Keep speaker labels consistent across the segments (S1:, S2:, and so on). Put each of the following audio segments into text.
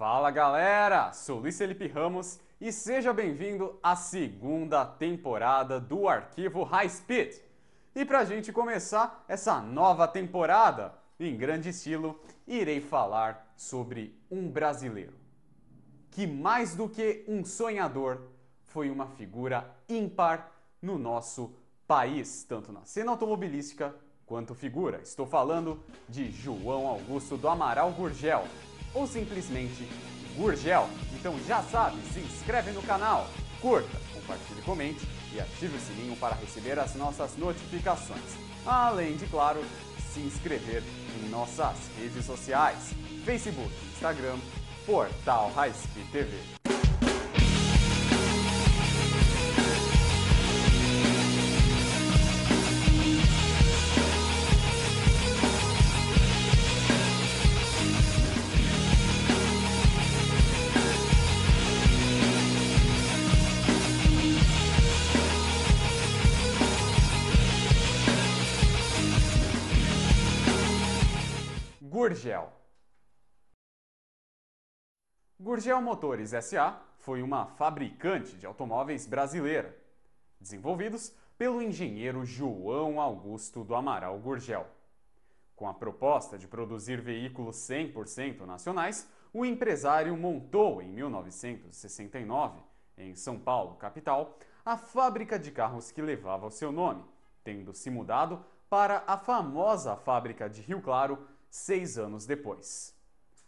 S1: Fala galera, sou Luiz Felipe Ramos e seja bem-vindo à segunda temporada do Arquivo High Speed. E para a gente começar essa nova temporada em grande estilo, irei falar sobre um brasileiro que, mais do que um sonhador, foi uma figura ímpar no nosso país, tanto na cena automobilística quanto figura. Estou falando de João Augusto do Amaral Gurgel, ou simplesmente Gurgel. Então já sabe, se inscreve no canal, curta, compartilhe, comente e ative o sininho para receber as nossas notificações. Além de, claro, se inscrever em nossas redes sociais, Facebook, Instagram, Portal Speed TV. Gurgel. Gurgel Motores SA foi uma fabricante de automóveis brasileira, desenvolvidos pelo engenheiro João Augusto do Amaral Gurgel. Com a proposta de produzir veículos 100% nacionais, o empresário montou em 1969, em São Paulo, capital, a fábrica de carros que levava o seu nome, tendo se mudado para a famosa fábrica de Rio Claro seis anos depois.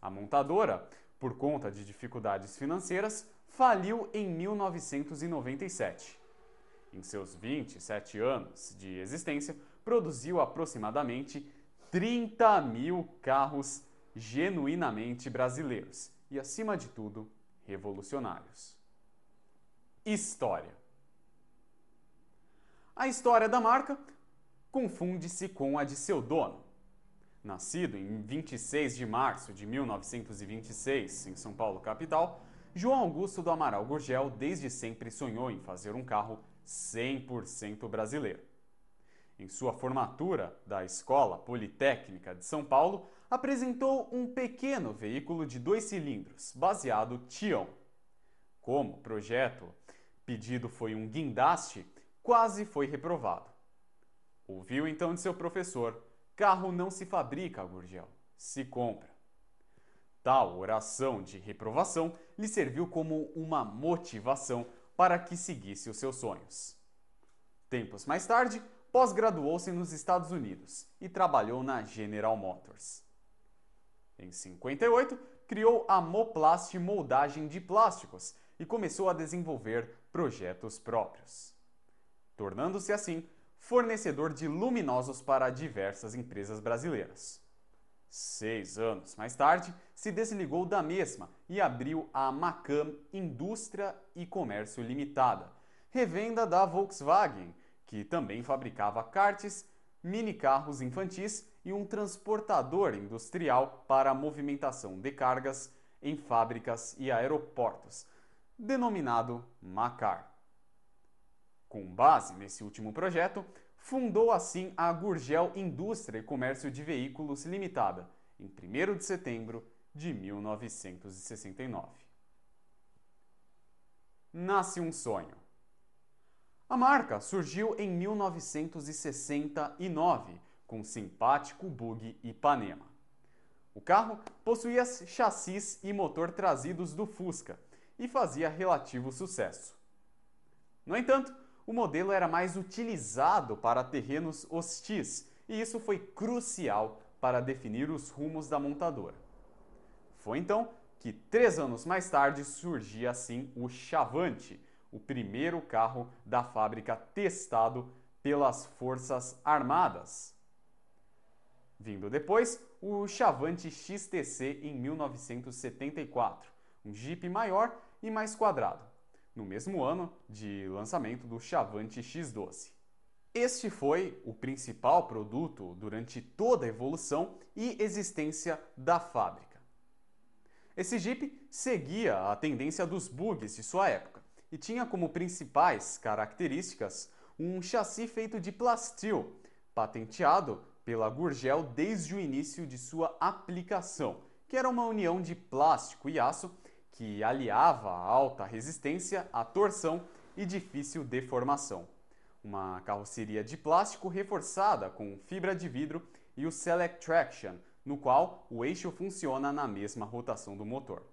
S1: A montadora, por conta de dificuldades financeiras, faliu em 1997. Em seus 27 anos de existência, produziu aproximadamente 30 mil carros genuinamente brasileiros e, acima de tudo, revolucionários. História: A história da marca confunde-se com a de seu dono, Nascido em 26 de março de 1926 em São Paulo, capital, João Augusto do Amaral Gurgel desde sempre sonhou em fazer um carro 100% brasileiro. Em sua formatura da Escola Politécnica de São Paulo, apresentou um pequeno veículo de dois cilindros, baseado Tião. Como projeto pedido foi um guindaste, quase foi reprovado. Ouviu então de seu professor Carro não se fabrica, Gurgel, se compra. Tal oração de reprovação lhe serviu como uma motivação para que seguisse os seus sonhos. Tempos mais tarde, pós-graduou-se nos Estados Unidos e trabalhou na General Motors. Em 58, criou a Moplast Moldagem de Plásticos e começou a desenvolver projetos próprios, tornando-se assim fornecedor de luminosos para diversas empresas brasileiras. Seis anos mais tarde, se desligou da mesma e abriu a Macam Indústria e Comércio Limitada, revenda da Volkswagen, que também fabricava karts, mini-carros infantis e um transportador industrial para movimentação de cargas em fábricas e aeroportos, denominado Macar. Com base nesse último projeto, fundou assim a Gurgel Indústria e Comércio de Veículos Limitada, em 1 de setembro de 1969. Nasce um sonho. A marca surgiu em 1969 com simpático bug Ipanema. O carro possuía chassis e motor trazidos do Fusca e fazia relativo sucesso. No entanto, o modelo era mais utilizado para terrenos hostis e isso foi crucial para definir os rumos da montadora. Foi então que, três anos mais tarde, surgia assim o Chavante, o primeiro carro da fábrica testado pelas Forças Armadas. Vindo depois, o Chavante XTC em 1974, um Jeep maior e mais quadrado no mesmo ano de lançamento do Chavante X12. Este foi o principal produto durante toda a evolução e existência da fábrica. Esse Jeep seguia a tendência dos bugs de sua época e tinha como principais características um chassi feito de plastil, patenteado pela Gurgel desde o início de sua aplicação, que era uma união de plástico e aço que aliava a alta resistência à torção e difícil deformação. Uma carroceria de plástico reforçada com fibra de vidro e o Select Traction, no qual o eixo funciona na mesma rotação do motor.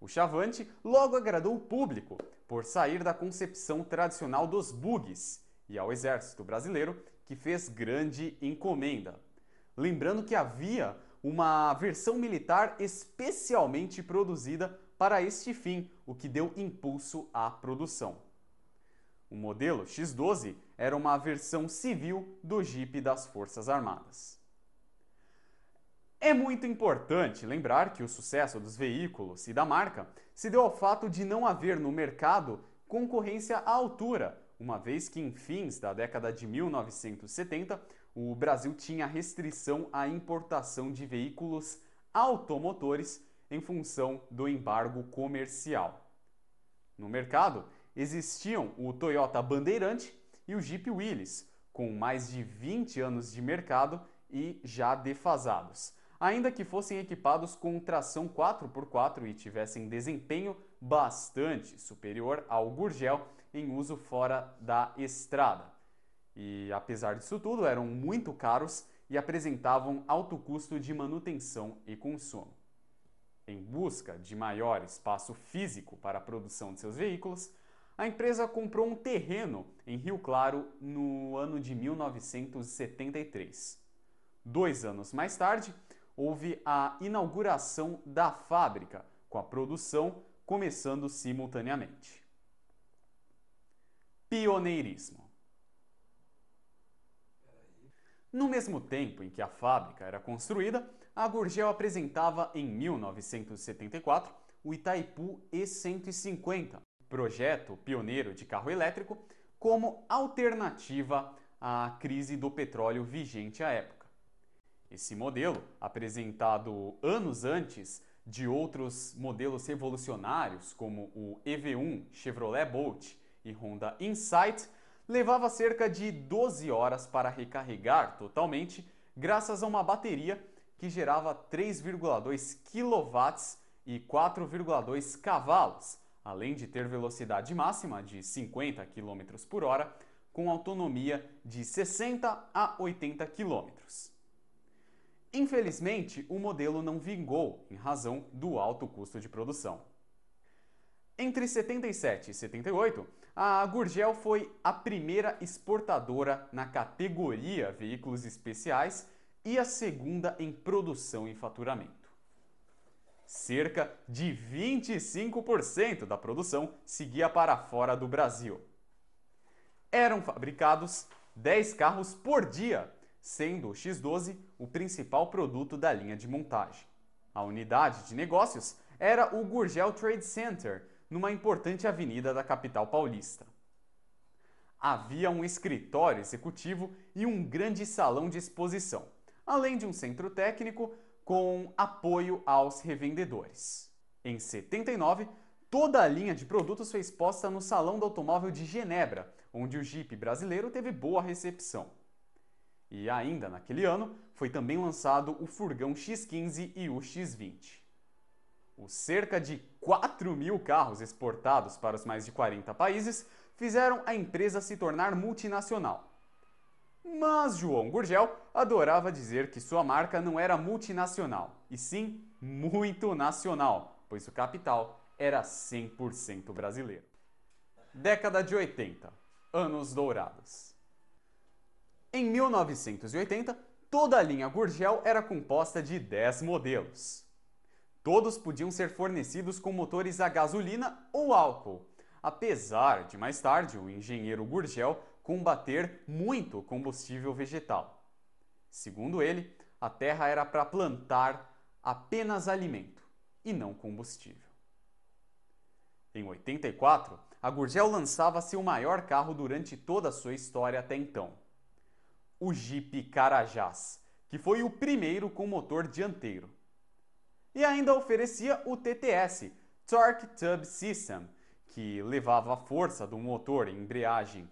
S1: O Chavante logo agradou o público por sair da concepção tradicional dos bugs e ao exército brasileiro, que fez grande encomenda. Lembrando que havia uma versão militar especialmente produzida para este fim, o que deu impulso à produção. O modelo X12 era uma versão civil do Jeep das Forças Armadas. É muito importante lembrar que o sucesso dos veículos e da marca se deu ao fato de não haver no mercado concorrência à altura, uma vez que em fins da década de 1970 o Brasil tinha restrição à importação de veículos automotores em função do embargo comercial. No mercado existiam o Toyota Bandeirante e o Jeep Willys, com mais de 20 anos de mercado e já defasados ainda que fossem equipados com tração 4x4 e tivessem desempenho bastante superior ao Gurgel em uso fora da estrada. E apesar disso tudo, eram muito caros e apresentavam alto custo de manutenção e consumo. Em busca de maior espaço físico para a produção de seus veículos, a empresa comprou um terreno em Rio Claro no ano de 1973. Dois anos mais tarde, houve a inauguração da fábrica, com a produção começando simultaneamente. Pioneirismo. No mesmo tempo em que a fábrica era construída, a Gurgel apresentava em 1974 o Itaipu E150, projeto pioneiro de carro elétrico, como alternativa à crise do petróleo vigente à época. Esse modelo, apresentado anos antes de outros modelos revolucionários como o EV1 Chevrolet Bolt e Honda Insight, levava cerca de 12 horas para recarregar totalmente, graças a uma bateria que gerava 3,2 kW e 4,2 cavalos, além de ter velocidade máxima de 50 km por hora, com autonomia de 60 a 80 km. Infelizmente, o modelo não vingou em razão do alto custo de produção. Entre 77 e 78, a Gurgel foi a primeira exportadora na categoria veículos especiais e a segunda em produção e faturamento. Cerca de 25% da produção seguia para fora do Brasil. Eram fabricados 10 carros por dia sendo o X12 o principal produto da linha de montagem. A unidade de negócios era o Gurgel Trade Center, numa importante avenida da capital paulista. Havia um escritório executivo e um grande salão de exposição, além de um centro técnico com apoio aos revendedores. Em 79, toda a linha de produtos foi exposta no Salão do Automóvel de Genebra, onde o Jeep brasileiro teve boa recepção. E ainda naquele ano foi também lançado o furgão X15 e o X20. Os cerca de 4 mil carros exportados para os mais de 40 países fizeram a empresa se tornar multinacional. Mas João Gurgel adorava dizer que sua marca não era multinacional, e sim muito nacional, pois o capital era 100% brasileiro. Década de 80 Anos Dourados. Em 1980, toda a linha Gurgel era composta de 10 modelos. Todos podiam ser fornecidos com motores a gasolina ou álcool, apesar de mais tarde o engenheiro Gurgel combater muito combustível vegetal. Segundo ele, a terra era para plantar apenas alimento e não combustível. Em 84, a Gurgel lançava seu maior carro durante toda a sua história até então o Jeep Carajás, que foi o primeiro com motor dianteiro. E ainda oferecia o TTS, Torque Tube System, que levava a força do motor em embreagem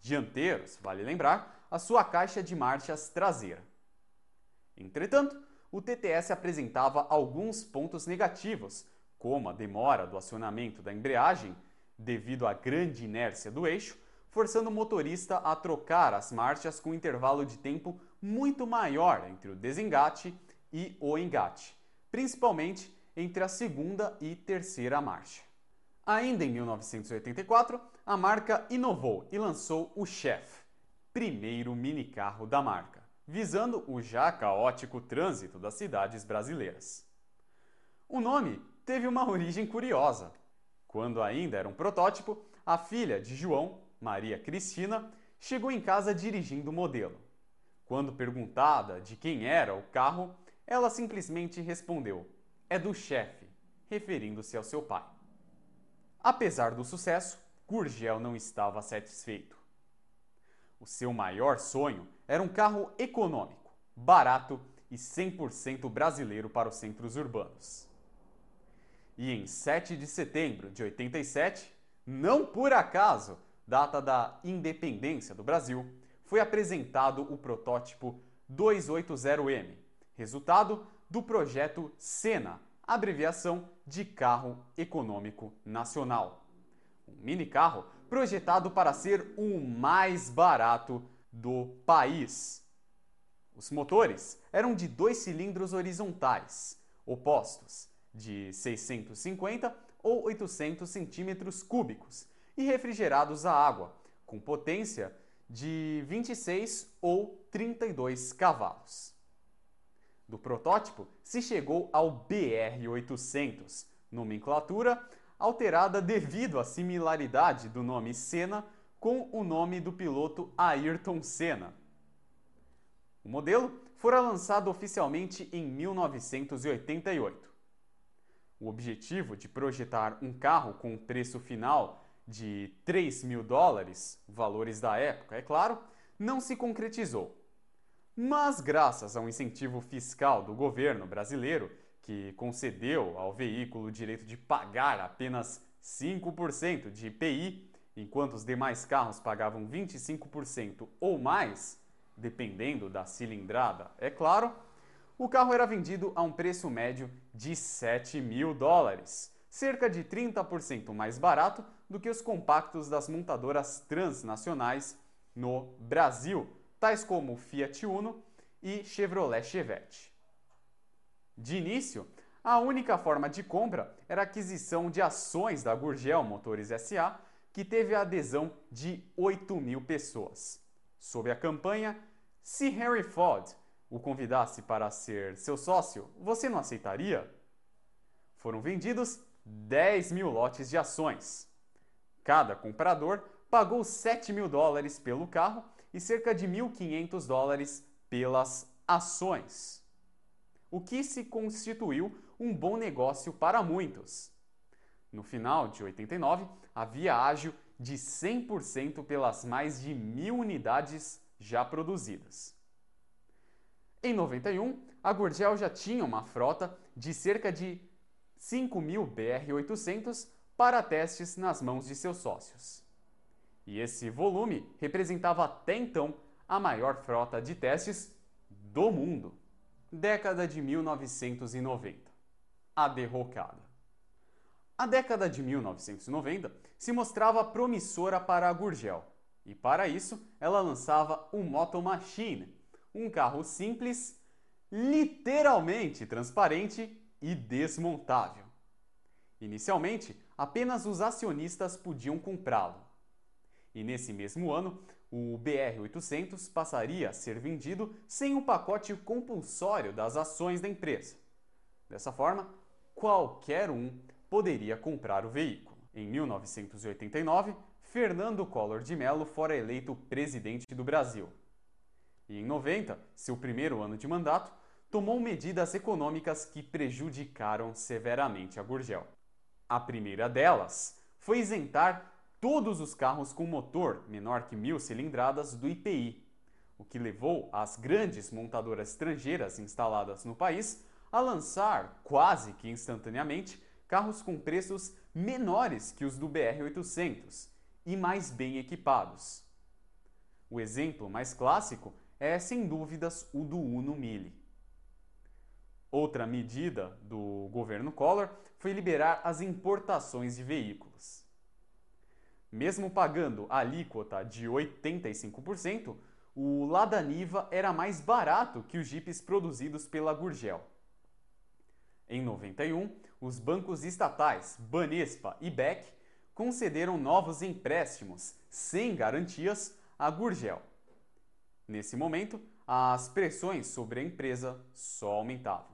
S1: dianteiros, vale lembrar, a sua caixa de marchas traseira. Entretanto, o TTS apresentava alguns pontos negativos, como a demora do acionamento da embreagem devido à grande inércia do eixo, forçando o motorista a trocar as marchas com um intervalo de tempo muito maior entre o desengate e o engate, principalmente entre a segunda e terceira marcha. Ainda em 1984, a marca inovou e lançou o Chef, primeiro minicarro da marca, visando o já caótico trânsito das cidades brasileiras. O nome teve uma origem curiosa. Quando ainda era um protótipo, a filha de João, Maria Cristina, chegou em casa dirigindo o modelo. Quando perguntada de quem era o carro, ela simplesmente respondeu: É do chefe, referindo-se ao seu pai. Apesar do sucesso, Gurgel não estava satisfeito. O seu maior sonho era um carro econômico, barato e 100% brasileiro para os centros urbanos. E em 7 de setembro de 87, não por acaso, data da independência do Brasil, foi apresentado o protótipo 280M, resultado do projeto SENA, abreviação de Carro Econômico Nacional. Um mini carro projetado para ser o mais barato do país. Os motores eram de dois cilindros horizontais, opostos, de 650 ou 800 centímetros cúbicos, e refrigerados a água, com potência de 26 ou 32 cavalos. Do protótipo se chegou ao BR-800, nomenclatura alterada devido à similaridade do nome Senna com o nome do piloto Ayrton Senna. O modelo fora lançado oficialmente em 1988. O objetivo de projetar um carro com preço final de 3 mil dólares, valores da época, é claro, não se concretizou. Mas, graças a um incentivo fiscal do governo brasileiro, que concedeu ao veículo o direito de pagar apenas 5% de IPI, enquanto os demais carros pagavam 25% ou mais, dependendo da cilindrada, é claro, o carro era vendido a um preço médio de 7 mil dólares, cerca de 30% mais barato do que os compactos das montadoras transnacionais no Brasil, tais como Fiat Uno e Chevrolet Chevette. De início, a única forma de compra era a aquisição de ações da Gurgel Motores SA, que teve a adesão de 8 mil pessoas. Sob a campanha Se Harry Ford o convidasse para ser seu sócio, você não aceitaria? Foram vendidos 10 mil lotes de ações. Cada comprador pagou 7 mil dólares pelo carro e cerca de 1.500 dólares pelas ações, o que se constituiu um bom negócio para muitos. No final de 89, havia ágio de 100% pelas mais de mil unidades já produzidas. Em 91, a Gurgel já tinha uma frota de cerca de 5 mil BR-800 para testes nas mãos de seus sócios. E esse volume representava até então a maior frota de testes do mundo. Década de 1990. A derrocada. A década de 1990 se mostrava promissora para a Gurgel, e para isso ela lançava o Moto Machine, um carro simples, literalmente transparente e desmontável. Inicialmente, apenas os acionistas podiam comprá-lo. E nesse mesmo ano, o BR-800 passaria a ser vendido sem o pacote compulsório das ações da empresa. Dessa forma, qualquer um poderia comprar o veículo. Em 1989, Fernando Collor de Mello fora eleito presidente do Brasil. E em 90, seu primeiro ano de mandato, tomou medidas econômicas que prejudicaram severamente a Gurgel. A primeira delas foi isentar todos os carros com motor menor que mil cilindradas do IPI, o que levou as grandes montadoras estrangeiras instaladas no país a lançar, quase que instantaneamente, carros com preços menores que os do BR-800 e mais bem equipados. O exemplo mais clássico é, sem dúvidas, o do Uno Mille. Outra medida do governo Collor foi liberar as importações de veículos. Mesmo pagando a alíquota de 85%, o Lada Niva era mais barato que os jipes produzidos pela Gurgel. Em 91, os bancos estatais Banespa e Beck concederam novos empréstimos sem garantias à Gurgel. Nesse momento, as pressões sobre a empresa só aumentavam.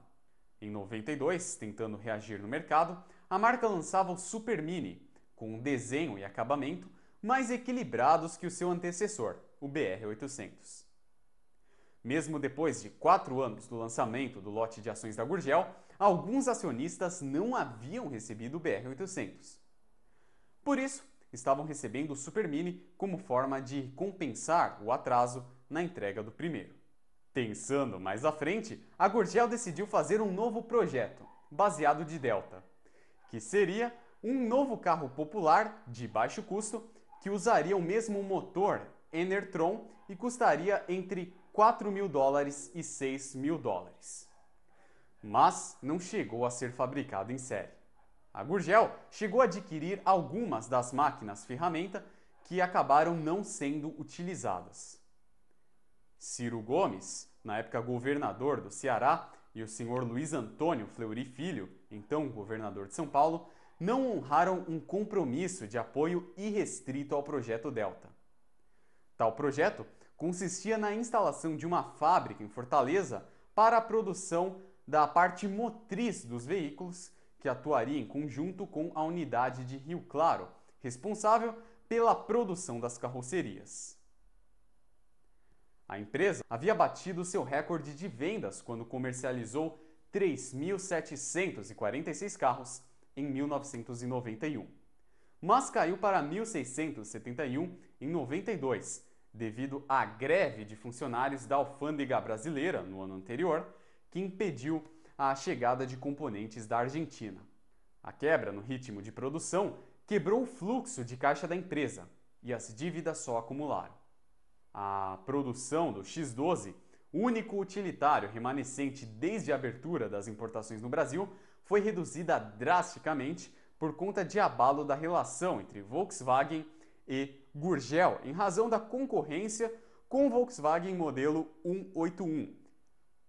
S1: Em 92, tentando reagir no mercado, a marca lançava o Super Mini, com um desenho e acabamento mais equilibrados que o seu antecessor, o BR-800. Mesmo depois de quatro anos do lançamento do lote de ações da Gurgel, alguns acionistas não haviam recebido o BR-800. Por isso, estavam recebendo o Super Mini como forma de compensar o atraso na entrega do primeiro. Pensando mais à frente, a Gurgel decidiu fazer um novo projeto, baseado de Delta, que seria um novo carro popular de baixo custo que usaria o mesmo motor Enertron e custaria entre 4 mil dólares e 6 mil dólares. Mas não chegou a ser fabricado em série. A Gurgel chegou a adquirir algumas das máquinas ferramenta que acabaram não sendo utilizadas. Ciro Gomes, na época governador do Ceará, e o senhor Luiz Antônio Fleury Filho, então governador de São Paulo, não honraram um compromisso de apoio irrestrito ao projeto Delta. Tal projeto consistia na instalação de uma fábrica em Fortaleza para a produção da parte motriz dos veículos, que atuaria em conjunto com a unidade de Rio Claro, responsável pela produção das carrocerias. A empresa havia batido seu recorde de vendas quando comercializou 3.746 carros em 1991, mas caiu para 1.671 em 92, devido à greve de funcionários da alfândega brasileira no ano anterior, que impediu a chegada de componentes da Argentina. A quebra no ritmo de produção quebrou o fluxo de caixa da empresa e as dívidas só acumularam. A produção do X12, único utilitário remanescente desde a abertura das importações no Brasil, foi reduzida drasticamente por conta de abalo da relação entre Volkswagen e Gurgel, em razão da concorrência com o Volkswagen modelo 181,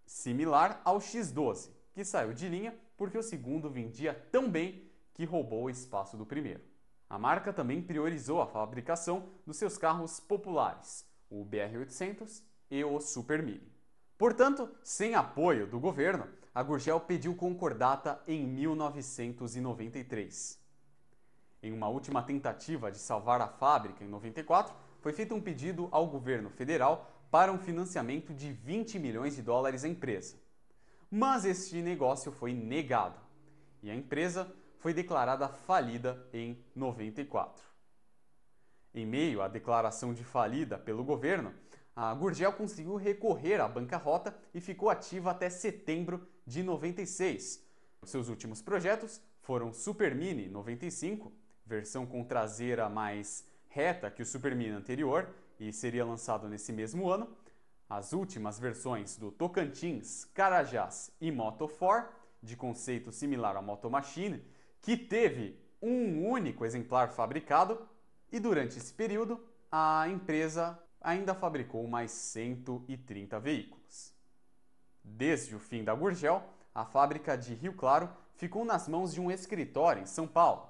S1: similar ao X12, que saiu de linha porque o segundo vendia tão bem que roubou o espaço do primeiro. A marca também priorizou a fabricação dos seus carros populares, o BR-800 e o Super Mini. Portanto, sem apoio do governo, a Gurgel pediu concordata em 1993. Em uma última tentativa de salvar a fábrica em 94, foi feito um pedido ao governo federal para um financiamento de 20 milhões de dólares à empresa. Mas este negócio foi negado e a empresa foi declarada falida em 94. Em meio à declaração de falida pelo governo, a Gurgel conseguiu recorrer à bancarrota e ficou ativa até setembro de 96. Seus últimos projetos foram Super Mini 95, versão com traseira mais reta que o Super Mini anterior e seria lançado nesse mesmo ano. As últimas versões do Tocantins, Carajás e Moto 4, de conceito similar ao Moto Machine, que teve um único exemplar fabricado, e durante esse período a empresa ainda fabricou mais 130 veículos. Desde o fim da Gurgel, a fábrica de Rio Claro ficou nas mãos de um escritório em São Paulo,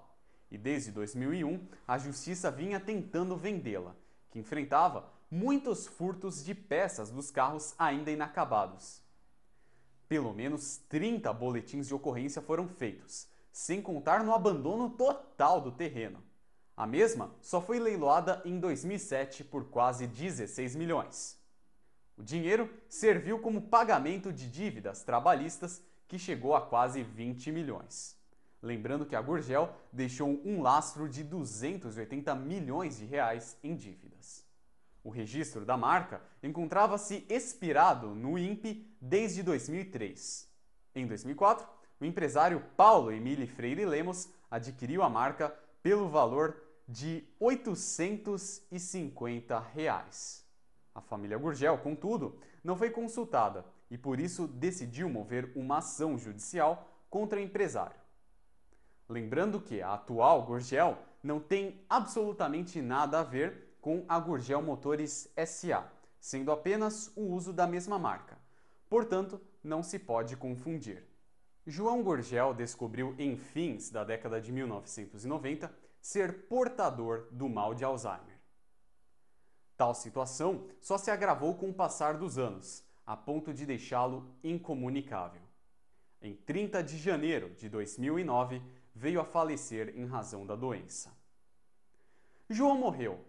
S1: e desde 2001 a justiça vinha tentando vendê-la, que enfrentava muitos furtos de peças dos carros ainda inacabados. Pelo menos 30 boletins de ocorrência foram feitos, sem contar no abandono total do terreno. A mesma só foi leiloada em 2007 por quase 16 milhões. O dinheiro serviu como pagamento de dívidas trabalhistas que chegou a quase 20 milhões. Lembrando que a Gurgel deixou um lastro de 280 milhões de reais em dívidas. O registro da marca encontrava-se expirado no INPE desde 2003. Em 2004, o empresário Paulo Emílio Freire Lemos adquiriu a marca pelo valor de 850 reais. A família Gurgel, contudo, não foi consultada e por isso decidiu mover uma ação judicial contra o empresário. Lembrando que a atual Gurgel não tem absolutamente nada a ver com a Gurgel Motores SA, sendo apenas o uso da mesma marca. Portanto, não se pode confundir. João Gurgel descobriu em fins da década de 1990 ser portador do mal de Alzheimer. Tal situação só se agravou com o passar dos anos, a ponto de deixá-lo incomunicável. Em 30 de janeiro de 2009, veio a falecer em razão da doença. João morreu.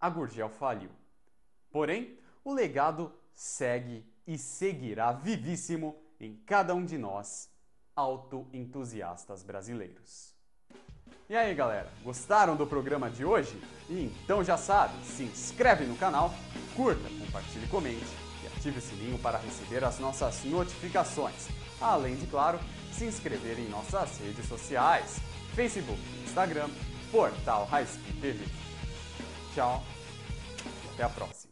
S1: A Gurgel faliu. Porém, o legado segue e seguirá vivíssimo em cada um de nós, autoentusiastas brasileiros. E aí, galera, gostaram do programa de hoje? Então já sabe, se inscreve no canal, curta, compartilhe, comente e ative o sininho para receber as nossas notificações. Além de, claro, se inscrever em nossas redes sociais, Facebook, Instagram, Portal High Speed TV. Tchau e até a próxima.